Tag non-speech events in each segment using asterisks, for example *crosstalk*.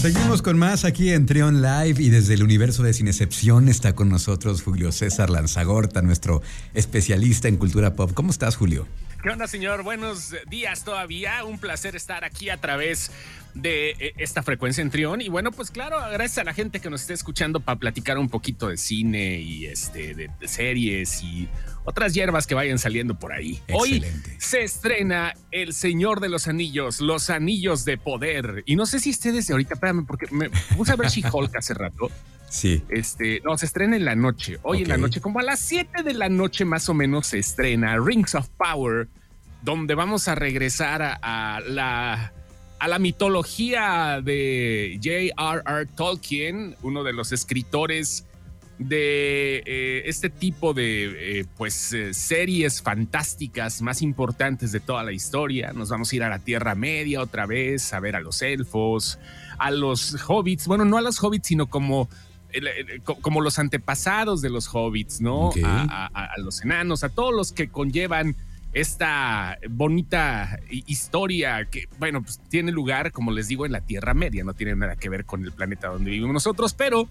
Seguimos con más aquí en Trion Live y desde el universo de Sin Excepción está con nosotros Julio César Lanzagorta, nuestro especialista en cultura pop. ¿Cómo estás, Julio? ¿Qué onda, señor? Buenos días todavía. Un placer estar aquí a través de eh, esta frecuencia en Trión. Y bueno, pues claro, gracias a la gente que nos esté escuchando para platicar un poquito de cine y este, de, series y otras hierbas que vayan saliendo por ahí. Hoy se estrena El Señor de los Anillos, Los Anillos de Poder. Y no sé si ustedes ahorita, espérame, porque me puse a ver She-Hulk hace rato. *laughs* Sí. Este, no, se estrena en la noche. Hoy en la noche, como a las 7 de la noche más o menos se estrena Rings of Power, donde vamos a regresar a, la a la mitología de J.R.R. Tolkien, uno de los escritores de eh, este tipo de eh, pues eh, series fantásticas más importantes de toda la historia. Nos vamos a ir a la Tierra Media otra vez a ver a los elfos, a los hobbits, bueno, no a los hobbits, sino como como los antepasados de los hobbits, ¿no? A, los enanos, a todos los que conllevan esta bonita historia que, bueno, pues tiene lugar, como les digo, en la Tierra Media, no tiene nada que ver con el planeta donde vivimos nosotros, pero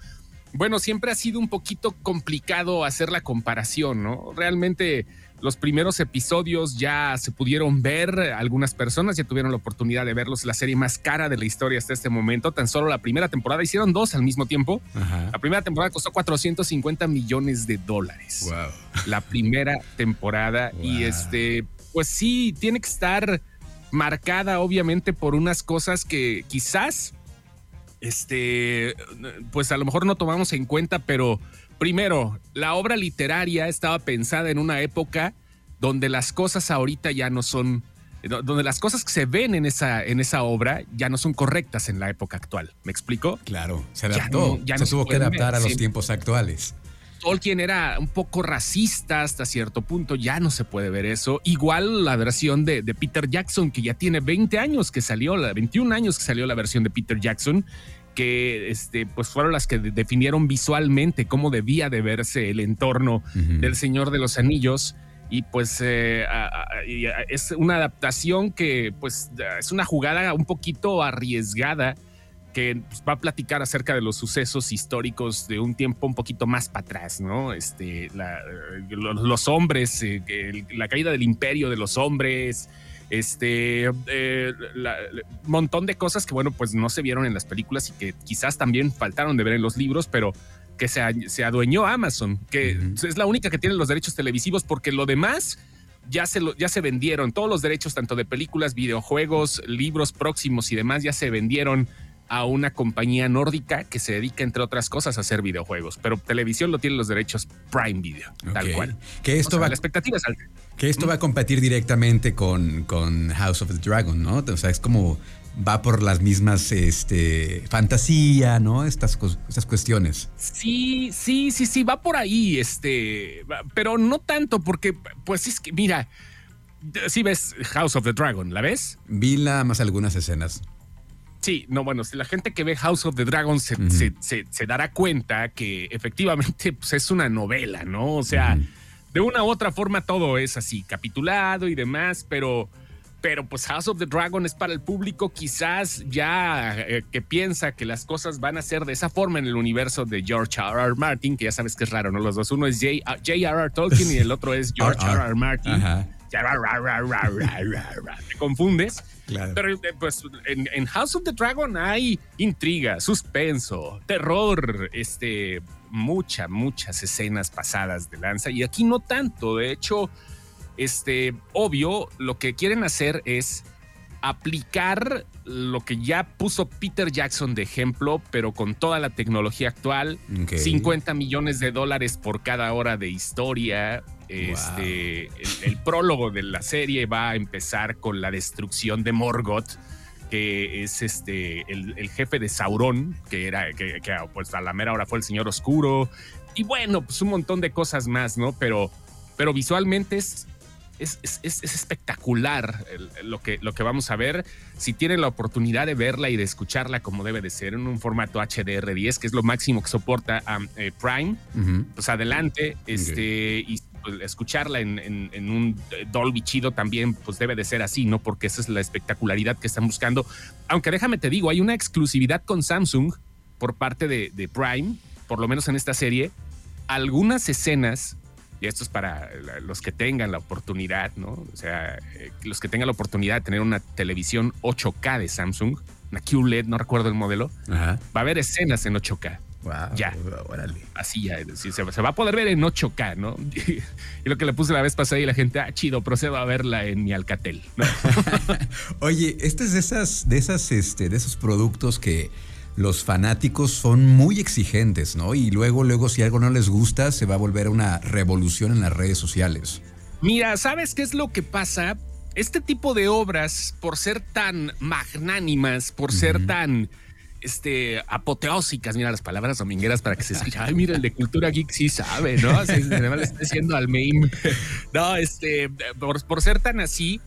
bueno, siempre ha sido un poquito complicado hacer la comparación, ¿no? Realmente los primeros episodios ya se pudieron ver, algunas personas ya tuvieron la oportunidad de verlos, la serie más cara de la historia hasta este momento, tan solo la primera temporada, hicieron dos al mismo tiempo. La primera temporada costó 450 millones de dólares. Wow. La primera temporada y este, pues sí, tiene que estar marcada obviamente por unas cosas que quizás, este, pues a lo mejor no tomamos en cuenta, pero Primero, la obra literaria estaba pensada en una época donde las cosas ahorita ya no son, donde las cosas que se ven en esa, en esa obra ya no son correctas en la época actual. ¿Me explico? Claro, se adaptó, ya se tuvo que adaptar a los tiempos actuales. Tolkien era un poco racista hasta cierto punto, ya no se puede ver eso. Igual la versión de, de, Peter Jackson, que ya tiene 20 años que salió, 21 años que salió la versión de Peter Jackson, que este, pues fueron las que definieron visualmente cómo debía de verse el entorno del Señor de los Anillos. Y pues eh, es una adaptación que pues es una jugada un poquito arriesgada que pues, va a platicar acerca de los sucesos históricos de un tiempo un poquito más para atrás, ¿no? Este, los, hombres, eh, la caída del imperio de los hombres, este, eh, montón de cosas que, bueno, pues no se vieron en las películas y que quizás también faltaron de ver en los libros, pero que se, se adueñó Amazon, que es la única que tiene los derechos televisivos, porque lo demás ya se, ya se vendieron. Todos los derechos, tanto de películas, videojuegos, libros próximos y demás, ya se vendieron a una compañía nórdica que se dedica, entre otras cosas, a hacer videojuegos. Pero televisión lo tiene los derechos Prime Video, tal cual. Que esto va, la expectativa es alta. Que esto va a competir directamente con, con House of the Dragon, ¿no? O sea, es como va por las mismas este, fantasía, ¿no? Estas, estas cuestiones. Sí, sí, sí, sí, va por ahí, este, pero no tanto porque, pues es que, mira, si ves House of the Dragon, ¿la ves? Vi la más algunas escenas. Sí, no, bueno, si la gente que ve House of the Dragon se, se, dará cuenta que efectivamente pues, es una novela, ¿no? O sea, de una u otra forma todo es así, capitulado y demás, pero, pero pues House of the Dragon es para el público quizás ya eh, que piensa que las cosas van a ser de esa forma en el universo de George R. R. Martin, que ya sabes que es raro, ¿no? Los dos, uno es J.R.R. Tolkien y el otro es George *laughs* R. R. Martin. Ajá. Te confundes. Pero eh, pues en, House of the Dragon hay intriga, suspenso, terror, este, muchas, muchas escenas pasadas de lanza. Y aquí no tanto. De hecho, este, obvio, lo que quieren hacer es aplicar lo que ya puso Peter Jackson de ejemplo, pero con toda la tecnología actual, 50 millones de dólares por cada hora de historia, este, el, prólogo de la serie va a empezar con la destrucción de Morgoth, que es este el, jefe de Sauron, que era que, pues a la mera hora fue el Señor Oscuro. Y bueno, pues un montón de cosas más, ¿no? Pero, pero visualmente es es, espectacular lo, que, lo que vamos a ver. Si tienen la oportunidad de verla y de escucharla como debe de ser en un formato HDR10, que es lo máximo que soporta um, eh, Prime, pues adelante. Este, Y escucharla en, en, un Dolby chido también, pues debe de ser así, ¿no? Porque esa es la espectacularidad que están buscando. Aunque déjame te digo, hay una exclusividad con Samsung por parte de, de Prime, por lo menos en esta serie. Algunas escenas y esto es para los que tengan la oportunidad, ¿no? O sea, eh, los que tengan la oportunidad de tener una televisión 8K de Samsung, una QLED, no recuerdo el modelo, va a haber escenas en 8K. Wow, ya. Órale. Así ya. se, va a poder ver en 8K, ¿no? *laughs* Y, lo que le puse la vez pasada y la gente, ah, chido, procedo a verla en mi Alcatel. *laughs* Oye, este es de esas, de esas, este, de esos productos que los fanáticos son muy exigentes, ¿no? Y luego, luego, si algo no les gusta, se va a volver una revolución en las redes sociales. Mira, ¿sabes qué es lo que pasa? Este tipo de obras, por ser tan magnánimas, por ser tan este, apoteósicas, mira las palabras domingueras para que se escuche. Ay, mira, el de cultura geek sí sabe, ¿no? además le está diciendo al meme. No, este, por ser tan así,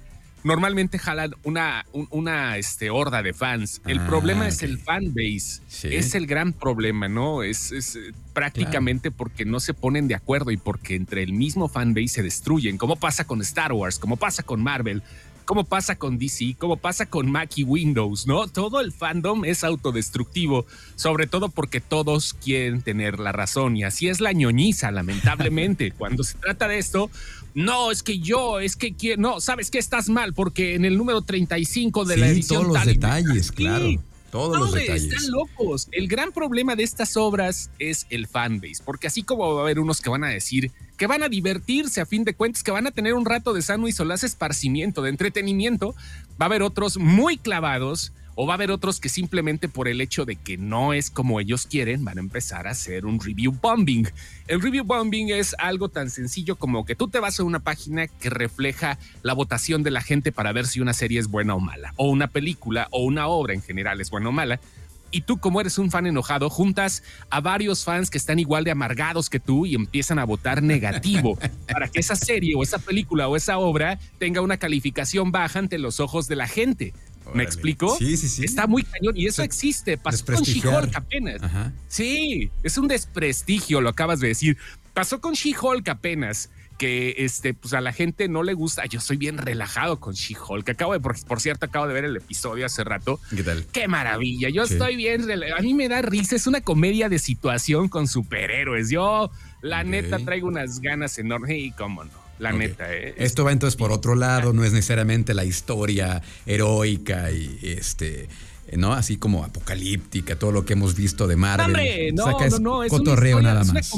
normalmente jalan una, una este, horda de fans. El ah, problema es el fan base. Es el gran problema, ¿no? Es, eh, prácticamente porque no se ponen de acuerdo y porque entre el mismo fan base se destruyen, como pasa con Star Wars, como pasa con Marvel. Como pasa con DC, como pasa con Mac y Windows, ¿no? Todo el fandom es autodestructivo, sobre todo porque todos quieren tener la razón y así es la ñoñiza, lamentablemente. *laughs* Cuando se trata de esto, no, es que yo, es que no, sabes que estás mal porque en el número 35 de la edición todos los detalles, claro. Todos los detalles. Están locos. El gran problema de estas obras es el fanbase, porque así como va a haber unos que van a decir que van a divertirse a fin de cuentas, que van a tener un rato de sano y solaz esparcimiento, de entretenimiento, va a haber otros muy clavados o va a haber otros que simplemente por el hecho de que no es como ellos quieren, van a empezar a hacer un review bombing. El review bombing es algo tan sencillo como que tú te vas a una página que refleja la votación de la gente para ver si una serie es buena o mala, o una película o una obra en general es buena o mala. Y tú, como eres un fan enojado, juntas a varios fans que están igual de amargados que tú y empiezan a votar negativo *laughs* para que esa serie o esa película o esa obra tenga una calificación baja ante los ojos de la gente. ¿Me explico? Sí, sí, sí. Está muy cañón y eso existe. Pasó con She-Hulk apenas. Sí, es un desprestigio, lo acabas de decir. Pasó con She-Hulk apenas que este, pues a la gente no le gusta. Yo soy bien relajado con She-Hulk. Acabo de, por, cierto, acabo de ver el episodio hace rato. ¿Qué tal? Qué maravilla. Yo estoy bien. A mí me da risa. Es una comedia de situación con superhéroes. Yo, la neta, traigo unas ganas enormes y cómo no la neta. ¿eh? Esto va entonces por otro lado, no es necesariamente la historia heroica y este. ¿No? Así como apocalíptica, todo lo que hemos visto de Marvel. no, no, no, es cotorreo nada más.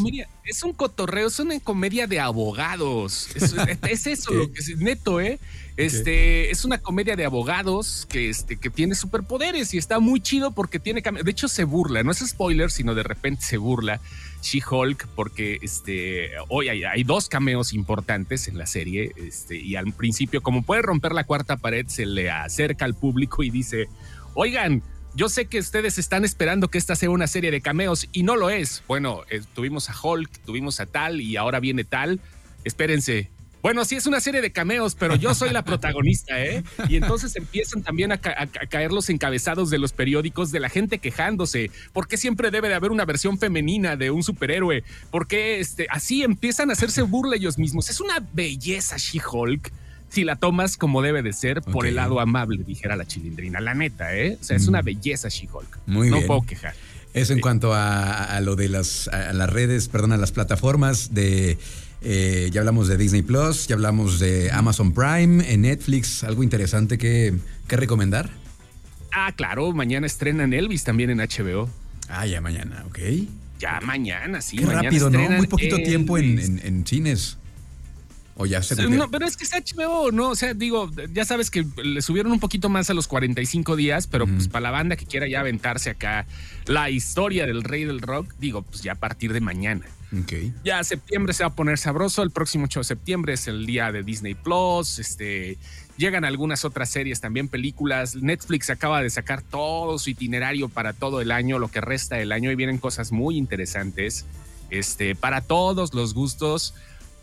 Es, un cotorreo, es una comedia de abogados. Es, *laughs* eso, lo que es neto, ¿eh? Este es una comedia de abogados que, este, que tiene superpoderes y está muy chido porque tiene. De hecho, se burla, no es spoiler, sino de repente se burla She-Hulk, porque este, hoy hay, dos cameos importantes en la serie, este, y al principio, como puede romper la cuarta pared, se le acerca al público y dice, oigan, yo sé que ustedes están esperando que esta sea una serie de cameos y no lo es. Bueno, eh, tuvimos a Hulk, tuvimos a tal y ahora viene tal. Espérense, bueno, sí es una serie de cameos, pero yo soy la *laughs* protagonista, ¿eh? Y entonces empiezan también a, caer los encabezados de los periódicos de la gente quejándose. ¿Por qué siempre debe de haber una versión femenina de un superhéroe? ¿Por qué este, así empiezan a hacerse burla ellos mismos? Es una belleza She-Hulk si la tomas como debe de ser por el lado amable, dijera la chilindrina. La neta, ¿eh? O sea, es una mm. belleza She-Hulk. Muy no bien. puedo quejar. Eso en cuanto a, lo de las, las redes, perdón, a las plataformas de eh, ya hablamos de Disney Plus, ya hablamos de Amazon Prime, en Netflix, algo interesante que, recomendar. Ah, claro, mañana estrenan Elvis también en HBO. Ah, ya mañana, ok. Ya mañana, sí. Qué rápido, ¿no? Muy poquito tiempo en, cines. O ya se No, pero es que es HBO, ¿no? O sea, digo, ya sabes que le subieron un poquito más a los 45 días, pero pues para la banda que quiera ya aventarse acá la historia del rey del rock, digo, pues ya a partir de mañana. Ya septiembre se va a poner sabroso. El próximo 8 de septiembre es el día de Disney Plus. Este, llegan algunas otras series, también películas. Netflix acaba de sacar todo su itinerario para todo el año, lo que resta del año, y vienen cosas muy interesantes. Este, para todos los gustos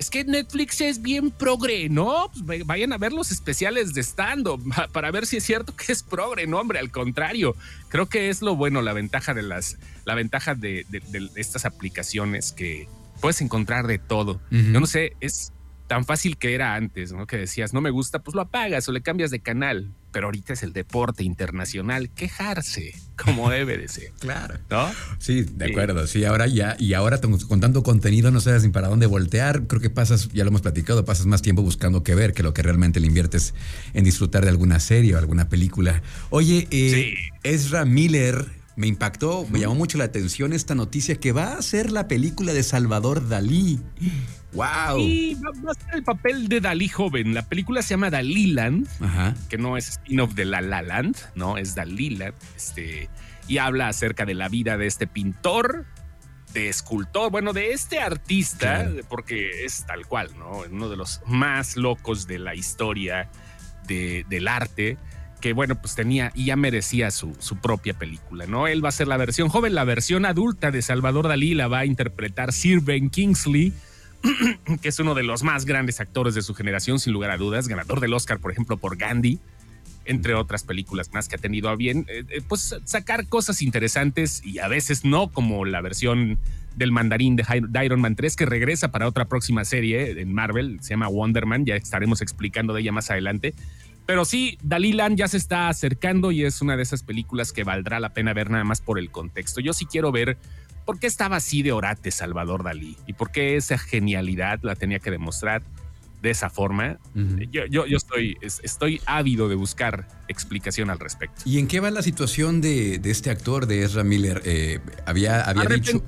es que Netflix es bien progre, ¿no? Pues vayan a ver los especiales de stand-up para ver si es cierto que es progre, no, hombre, al contrario. Creo que es lo bueno, la ventaja de las, la ventaja de, estas aplicaciones que, puedes encontrar de todo. Yo no sé, es tan fácil que era antes, ¿no? Que decías, no me gusta, pues lo apagas o le cambias de canal. Pero ahorita es el deporte internacional, quejarse como debe de ser. claro. ¿No? Sí, de acuerdo. Sí, ahora ya, y ahora con tanto contenido no sabes ni para dónde voltear. Creo que pasas, ya lo hemos platicado, pasas más tiempo buscando qué ver que lo que realmente le inviertes en disfrutar de alguna serie o alguna película. Oye, eh, Ezra Miller me impactó, me llamó mucho la atención esta noticia que va a ser la película de Salvador Dalí. ¡Wow! Y va, a ser el papel de Dalí joven. La película se llama Daliland, que no es spin-off de La La Land, no, es Daliland. Este, y habla acerca de la vida de este pintor, de escultor, bueno, de este artista, porque es tal cual, ¿no? Uno de los más locos de la historia del arte que bueno, pues tenía y ya merecía su, su, propia película, ¿no? Él va a ser la versión joven, la versión adulta de Salvador Dalí la va a interpretar Sir Ben Kingsley, *clears throat* que es uno de los más grandes actores de su generación, sin lugar a dudas, ganador del Oscar, por ejemplo, por Gandhi, entre otras películas más que ha tenido a bien, eh, eh, pues sacar cosas interesantes y a veces no, como la versión del mandarín de, Iron Man 3 que regresa para otra próxima serie en Marvel, se llama Wonder Man, ya estaremos explicando de ella más adelante. Pero sí, Dalilan ya se está acercando y es una de esas películas que valdrá la pena ver nada más por el contexto. Yo sí quiero ver ¿Por qué estaba así de orate Salvador Dalí? ¿Y por qué esa genialidad la tenía que demostrar de esa forma? yo, yo, estoy, estoy ávido de buscar explicación al respecto. ¿Y en qué va la situación de, este actor, de Ezra Miller? Eh, había, había dicho.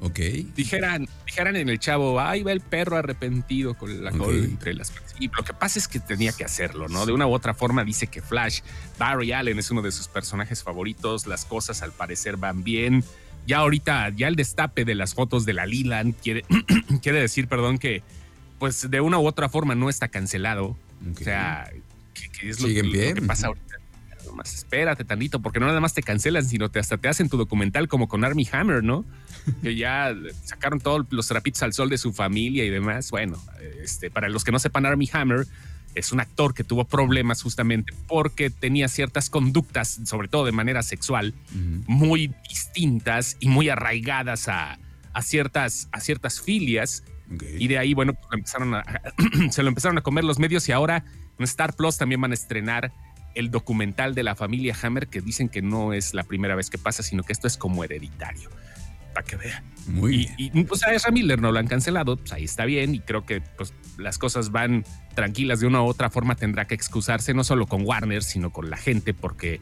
Ok. Dijeran, dijeran en el chavo, ahí va el perro arrepentido con la cola entre las y lo que pasa es que tenía que hacerlo, ¿no? De una u otra forma dice que Flash, Barry Allen es uno de sus personajes favoritos, las cosas al parecer van bien, ya ahorita, ya el destape de las fotos de la Lilan quiere, *clears throat* quiere decir, perdón, que pues de una u otra forma no está cancelado. O sea, que, es lo, que, pasa ahorita. Nomás espérate tantito, porque no nada más te cancelan, sino te hasta te hacen tu documental como con Army Hammer, ¿no? *laughs* que ya sacaron todos los trapitos al sol de su familia y demás. Bueno, este, para los que no sepan, Army Hammer es un actor que tuvo problemas justamente porque tenía ciertas conductas, sobre todo de manera sexual, muy distintas y muy arraigadas a, ciertas, a ciertas filias. Y de ahí, bueno, pues empezaron *clears throat* se lo empezaron a comer los medios y ahora en Star Plus también van a estrenar el documental de la familia Hammer que dicen que no es la primera vez que pasa, sino que esto es como hereditario para que vea. Muy y, y, pues a Ezra Miller no lo han cancelado, pues ahí está bien y creo que pues las cosas van tranquilas de una u otra forma tendrá que excusarse no solo con Warner, sino con la gente porque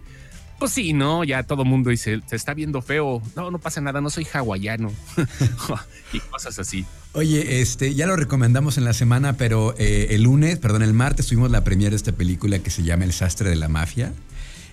pues sí, ¿no? Ya todo mundo dice, se está viendo feo. No, no pasa nada, no soy hawaiano. *laughs* y cosas así. Oye, este, ya lo recomendamos en la semana, pero eh, el lunes, perdón, el martes tuvimos la premiere de esta película que se llama El sastre de la mafia.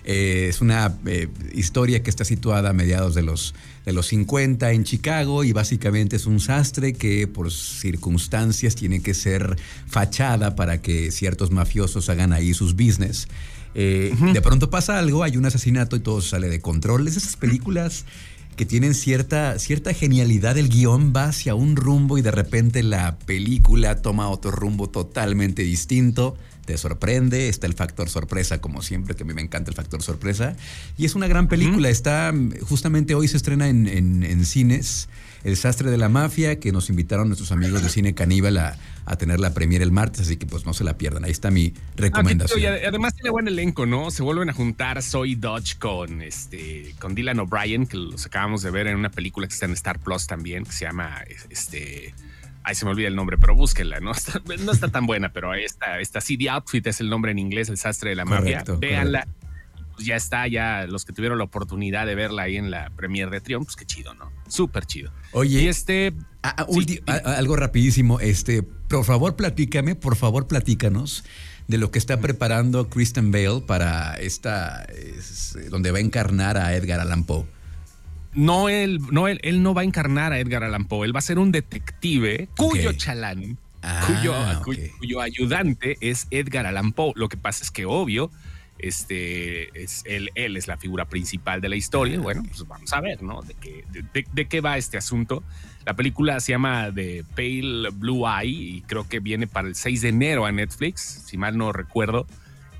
Eh, es una eh, historia que está situada a mediados de los, de los 50 en Chicago y básicamente es un sastre que por circunstancias tiene que ser fachada para que ciertos mafiosos hagan ahí sus business. Eh, de pronto pasa algo, hay un asesinato y todo sale de control. Es esas películas que tienen cierta, cierta genialidad, el guion va hacia un rumbo y de repente la película toma otro rumbo totalmente distinto te sorprende, está el factor sorpresa, como siempre, que a mí me encanta el factor sorpresa. Y es una gran película, está, justamente hoy se estrena en, cines, El sastre de la mafia, que nos invitaron nuestros amigos de Cine Caníbal a, tener la premiere el martes, así que pues no se la pierdan, ahí está mi recomendación. además tiene buen elenco, ¿no? Se vuelven a juntar Soy Dodge con, este, con Dylan O'Brien, que los acabamos de ver en una película que está en Star Plus también, que se llama, este... Ay, se me olvida el nombre, pero búsquenla, ¿no? *laughs* Está, no está tan buena, pero ahí está. Esta CD Outfit es el nombre en inglés, el sastre de la mafia. Véanla. Pues ya está, ya los que tuvieron la oportunidad de verla ahí en la premiere de Triumph, pues qué chido, ¿no? Súper chido. Oye, y este. algo rapidísimo, este, por favor, platícame, por favor, platícanos de lo que está preparando Kristen Bale para esta, donde va a encarnar a Edgar Allan Poe no él, no él, él no va a encarnar a Edgar Allan Poe, él va a ser un detective cuyo chalán, ah, cuyo, ayudante es Edgar Allan Poe. Lo que pasa es que obvio, este es él, él es la figura principal de la historia. Bueno, pues vamos a ver, ¿no? De qué, de, qué va este asunto. La película se llama The Pale Blue Eye y creo que viene para el 6 de enero a Netflix, si mal no recuerdo.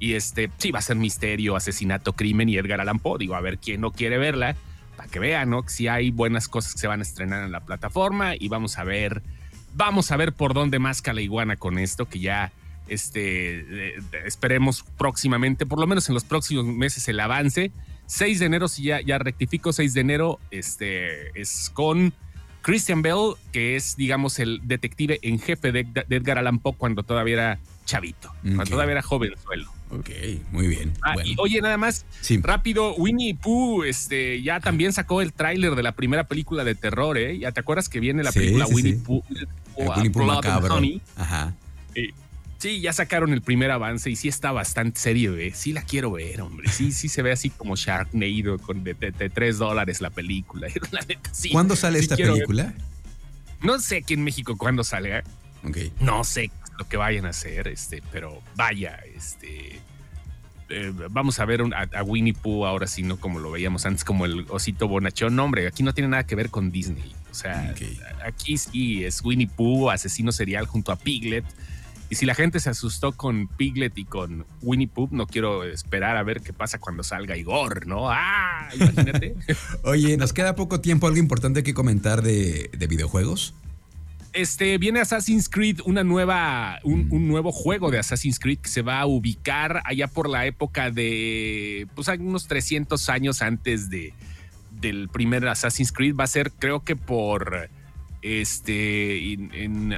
Y este sí va a ser misterio, asesinato, crimen y Edgar Allan Poe. Digo, a ver quién no quiere verla para que vean, ¿no? Si hay buenas cosas que se van a estrenar en la plataforma y vamos a ver, vamos a ver por dónde más la iguana con esto, que ya este, esperemos próximamente, por lo menos en los próximos meses, el avance. 6 de enero, si ya, ya rectifico, 6 de enero, este, es con Christian Bell, que es, digamos, el detective en jefe de, Edgar Allan Poe cuando todavía era chavito, cuando todavía era jovenzuelo. Ok, muy bien. Ah, y oye, nada más, rápido, Winnie Pooh este, ya también sacó el tráiler de la primera película de terror, ¿eh? ¿Ya te acuerdas que viene la película Winnie Pooh? Winnie Pooh macabro. Ajá. Sí, ya sacaron el primer avance y sí está bastante serio, ¿eh? Sí la quiero ver, hombre. Sí, sí se ve así como Sharknado con de, tres dólares la película. *laughs* ¿Cuándo sale esta película? No sé aquí en México cuándo salga. Okay. No sé lo que vayan a hacer, este, pero vaya, este. Eh, vamos a ver a, Winnie Pooh ahora sí, no como lo veíamos antes, como el osito bonachón. No, hombre, aquí no tiene nada que ver con Disney. O sea, aquí sí es Winnie Pooh, asesino serial junto a Piglet y si la gente se asustó con Piglet y con Winnie Pooh, no quiero esperar a ver qué pasa cuando salga Igor, ¿no? ¡Ah! Imagínate. *laughs* Oye, nos queda poco tiempo. ¿Algo importante que comentar de, videojuegos? Este, viene Assassin's Creed, una nueva, un, mm. un, nuevo juego de Assassin's Creed que se va a ubicar allá por la época de, pues, unos 300 años antes de, del primer Assassin's Creed. Va a ser, creo que por este,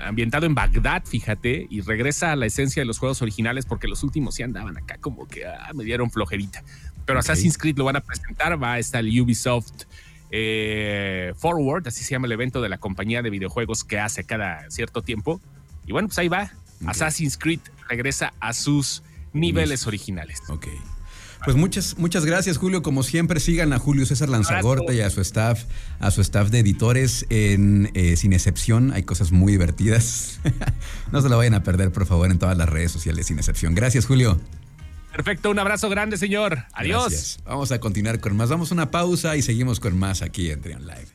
ambientado en Bagdad, fíjate, y regresa a la esencia de los juegos originales porque los últimos sí andaban acá como que ah, me dieron flojerita. Pero Assassin's Creed lo van a presentar, va a estar el Ubisoft eh, Forward, así se llama el evento de la compañía de videojuegos que hace cada cierto tiempo. Y bueno, pues ahí va. Assassin's Creed regresa a sus niveles originales. Ok. Pues muchas, muchas gracias, Julio. Como siempre, sigan a Julio César Lanzagorte y a su staff, a su staff de editores en eh, Sin Excepción. Hay cosas muy divertidas. *laughs* no se lo vayan a perder, por favor, en todas las redes sociales Sin Excepción. Gracias, Julio. Perfecto, un abrazo grande, señor. Adiós. Vamos a continuar con más. Vamos a una pausa y seguimos con más aquí en Trion Live.